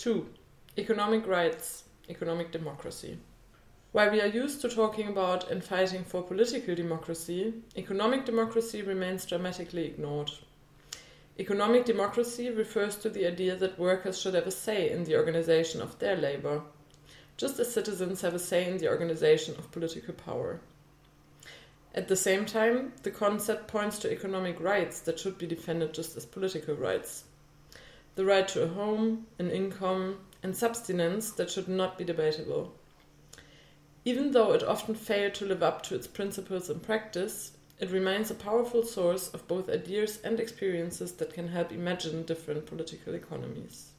2. Economic rights, economic democracy. While we are used to talking about and fighting for political democracy, economic democracy remains dramatically ignored. Economic democracy refers to the idea that workers should have a say in the organization of their labor, just as citizens have a say in the organization of political power. At the same time, the concept points to economic rights that should be defended just as political rights. The right to a home, an income, and subsistence that should not be debatable. Even though it often failed to live up to its principles in practice, it remains a powerful source of both ideas and experiences that can help imagine different political economies.